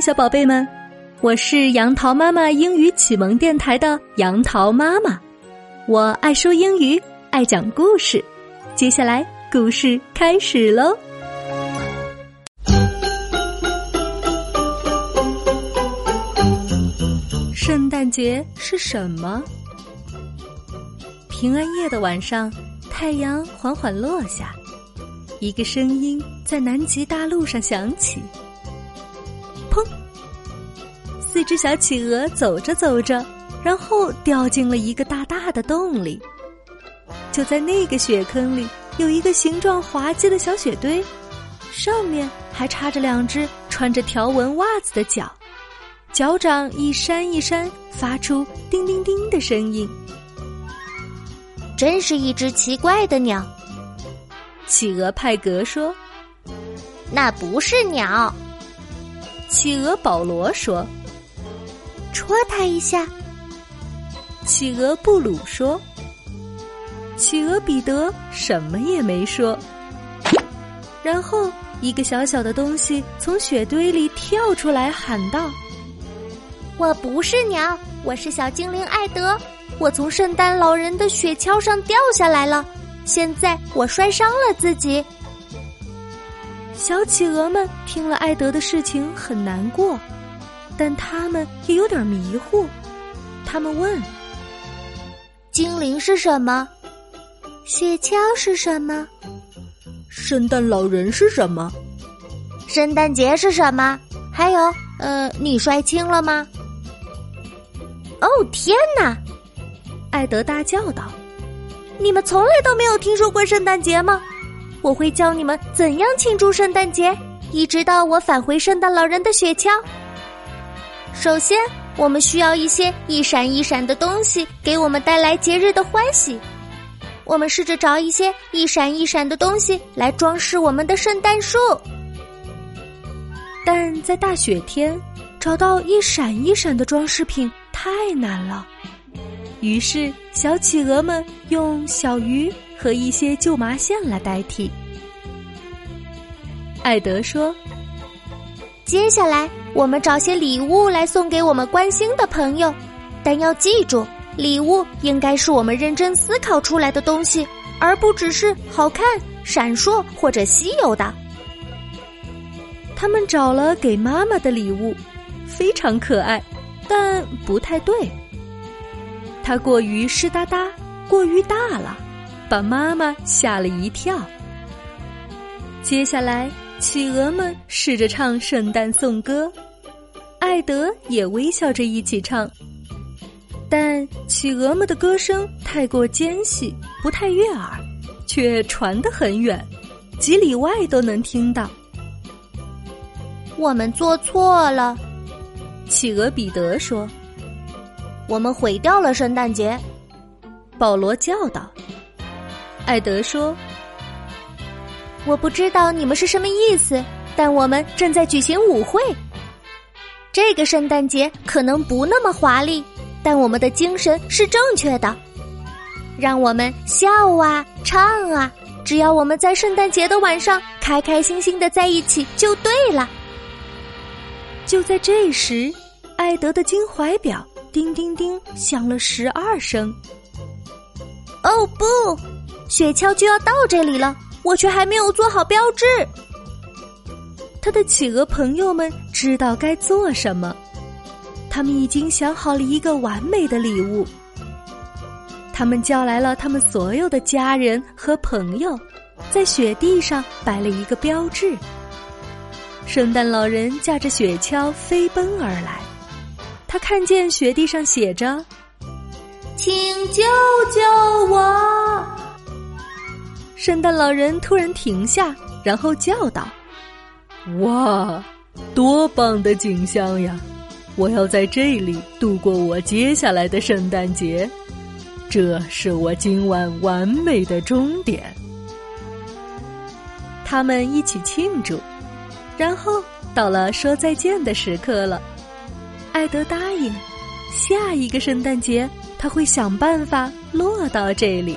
小宝贝们，我是杨桃妈妈英语启蒙电台的杨桃妈妈。我爱说英语，爱讲故事。接下来故事开始喽。圣诞节是什么？平安夜的晚上，太阳缓缓落下，一个声音在南极大陆上响起。砰！四只小企鹅走着走着，然后掉进了一个大大的洞里。就在那个雪坑里，有一个形状滑稽的小雪堆，上面还插着两只穿着条纹袜子的脚，脚掌一扇一扇，发出叮叮叮的声音。真是一只奇怪的鸟，企鹅派格说：“那不是鸟。”企鹅保罗说：“戳它一下。”企鹅布鲁说：“企鹅彼得什么也没说。”然后，一个小小的东西从雪堆里跳出来，喊道：“我不是鸟，我是小精灵艾德。我从圣诞老人的雪橇上掉下来了，现在我摔伤了自己。”小企鹅们听了艾德的事情很难过，但他们也有点迷糊。他们问：“精灵是什么？雪橇是什么？圣诞老人是什么？圣诞节是什么？还有，呃，你摔青了吗？”哦天哪！艾德大叫道：“你们从来都没有听说过圣诞节吗？”我会教你们怎样庆祝圣诞节，一直到我返回圣诞老人的雪橇。首先，我们需要一些一闪一闪的东西，给我们带来节日的欢喜。我们试着找一些一闪一闪的东西来装饰我们的圣诞树。但在大雪天，找到一闪一闪的装饰品太难了。于是，小企鹅们用小鱼。和一些旧麻线来代替。艾德说：“接下来我们找些礼物来送给我们关心的朋友，但要记住，礼物应该是我们认真思考出来的东西，而不只是好看、闪烁或者稀有的。”他们找了给妈妈的礼物，非常可爱，但不太对。它过于湿哒哒，过于大了。把妈妈吓了一跳。接下来，企鹅们试着唱圣诞颂歌，艾德也微笑着一起唱。但企鹅们的歌声太过尖细，不太悦耳，却传得很远，几里外都能听到。我们做错了，企鹅彼得说：“我们毁掉了圣诞节。”保罗叫道。艾德说：“我不知道你们是什么意思，但我们正在举行舞会。这个圣诞节可能不那么华丽，但我们的精神是正确的。让我们笑啊，唱啊，只要我们在圣诞节的晚上开开心心的在一起就对了。”就在这时，艾德的金怀表叮叮叮响了十二声。哦不！雪橇就要到这里了，我却还没有做好标志。他的企鹅朋友们知道该做什么，他们已经想好了一个完美的礼物。他们叫来了他们所有的家人和朋友，在雪地上摆了一个标志。圣诞老人驾着雪橇飞奔而来，他看见雪地上写着：“请救救。”圣诞老人突然停下，然后叫道：“哇，多棒的景象呀！我要在这里度过我接下来的圣诞节，这是我今晚完美的终点。”他们一起庆祝，然后到了说再见的时刻了。艾德答应，下一个圣诞节他会想办法落到这里。